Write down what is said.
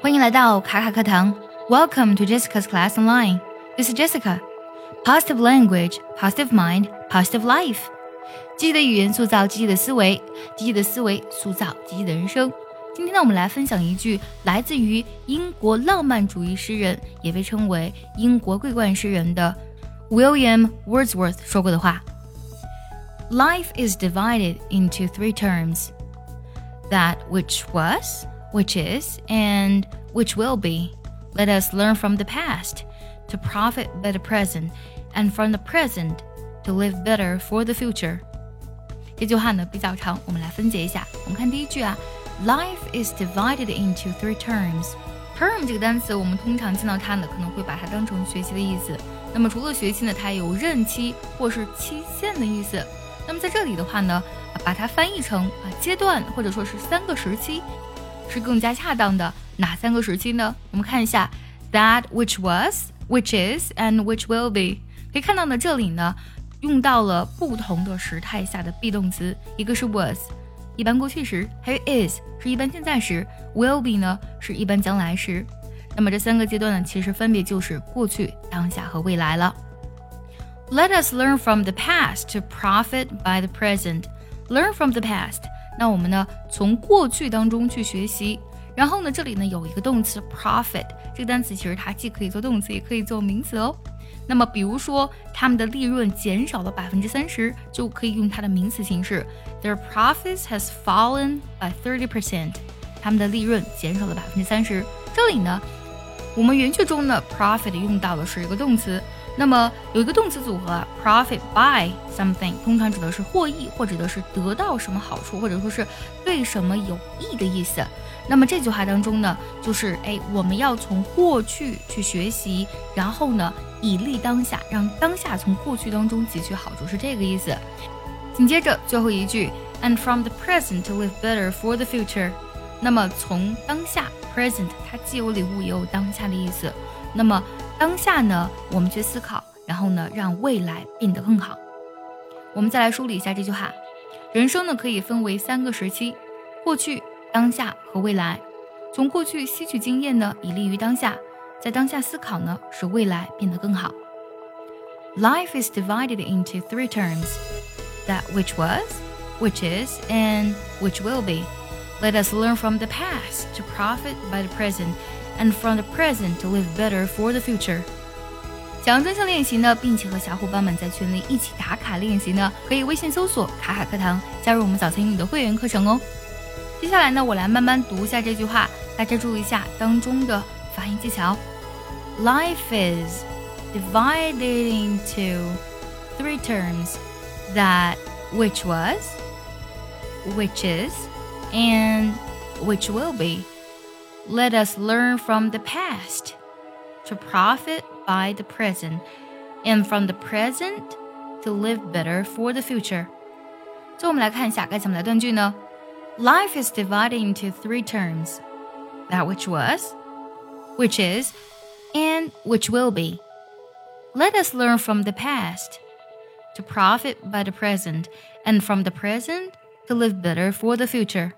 欢迎来到卡卡课堂，Welcome to Jessica's class online. This is Jessica. Positive language, positive mind, positive life. 积极的语言塑造积极的思维，积极的思维塑造积极的人生。今天呢，我们来分享一句来自于英国浪漫主义诗人，也被称为英国桂冠诗人的 William Wordsworth 说过的话：“Life is divided into three terms: that which was, which is, and which will be. Let us learn from the past to profit by the present, and from the present to live better for the future.” 这句话呢比较长，我们来分解一下。我们看第一句啊。Life is divided into three terms. Term 这个单词，我们通常见到它呢，可能会把它当成学期的意思。那么除了学期呢，它有任期或是期限的意思。那么在这里的话呢，把它翻译成啊阶段或者说是三个时期， 是更加恰当的。哪三个时期呢？我们看一下，that which was, which is, and which will be。可以看到呢，这里呢用到了不同的时态下的 be 动词，一个是 was。一般过去时，还有 is 是一般现在时，will be 呢是一般将来时。那么这三个阶段呢，其实分别就是过去、当下和未来了。Let us learn from the past to profit by the present. Learn from the past， 那我们呢从过去当中去学习。然后呢，这里呢有一个动词 profit，这个单词其实它既可以做动词，也可以做名词哦。那么，比如说他们的利润减少了百分之三十，就可以用它的名词形式：Their profits has fallen by thirty percent。他们的利润减少了百分之三十。这里呢，我们原句中呢，profit 用到的是一个动词。那么有一个动词组合啊，profit by something，通常指的是获益或指的是得到什么好处，或者说是对什么有益的意思。那么这句话当中呢，就是哎，我们要从过去去学习，然后呢，以利当下，让当下从过去当中汲取好处，是这个意思。紧接着最后一句，and from the present to live better for the future。那么从当下 present，它既有礼物也有当下的意思。那么当下呢，我们去思考，然后呢，让未来变得更好。我们再来梳理一下这句话：人生呢可以分为三个时期，过去。当下和未来，从过去吸取经验呢，以利于当下；在当下思考呢，使未来变得更好。Life is divided into three terms: that which was, which is, and which will be. Let us learn from the past to profit by the present, and from the present to live better for the future. 想要专项练习呢，并且和小伙伴们在群里一起打卡练习呢，可以微信搜索“卡卡课堂”，加入我们早餐英语的会员课程哦。接下来呢，我来慢慢读一下这句话，大家注意一下当中的发音技巧。Life is divided into three terms: that which was, which is, and which will be. Let us learn from the past to profit by the present, and from the present to live better for the future. 最后我们来看一下该怎么来断句呢？Life is divided into three terms that which was, which is, and which will be. Let us learn from the past to profit by the present, and from the present to live better for the future.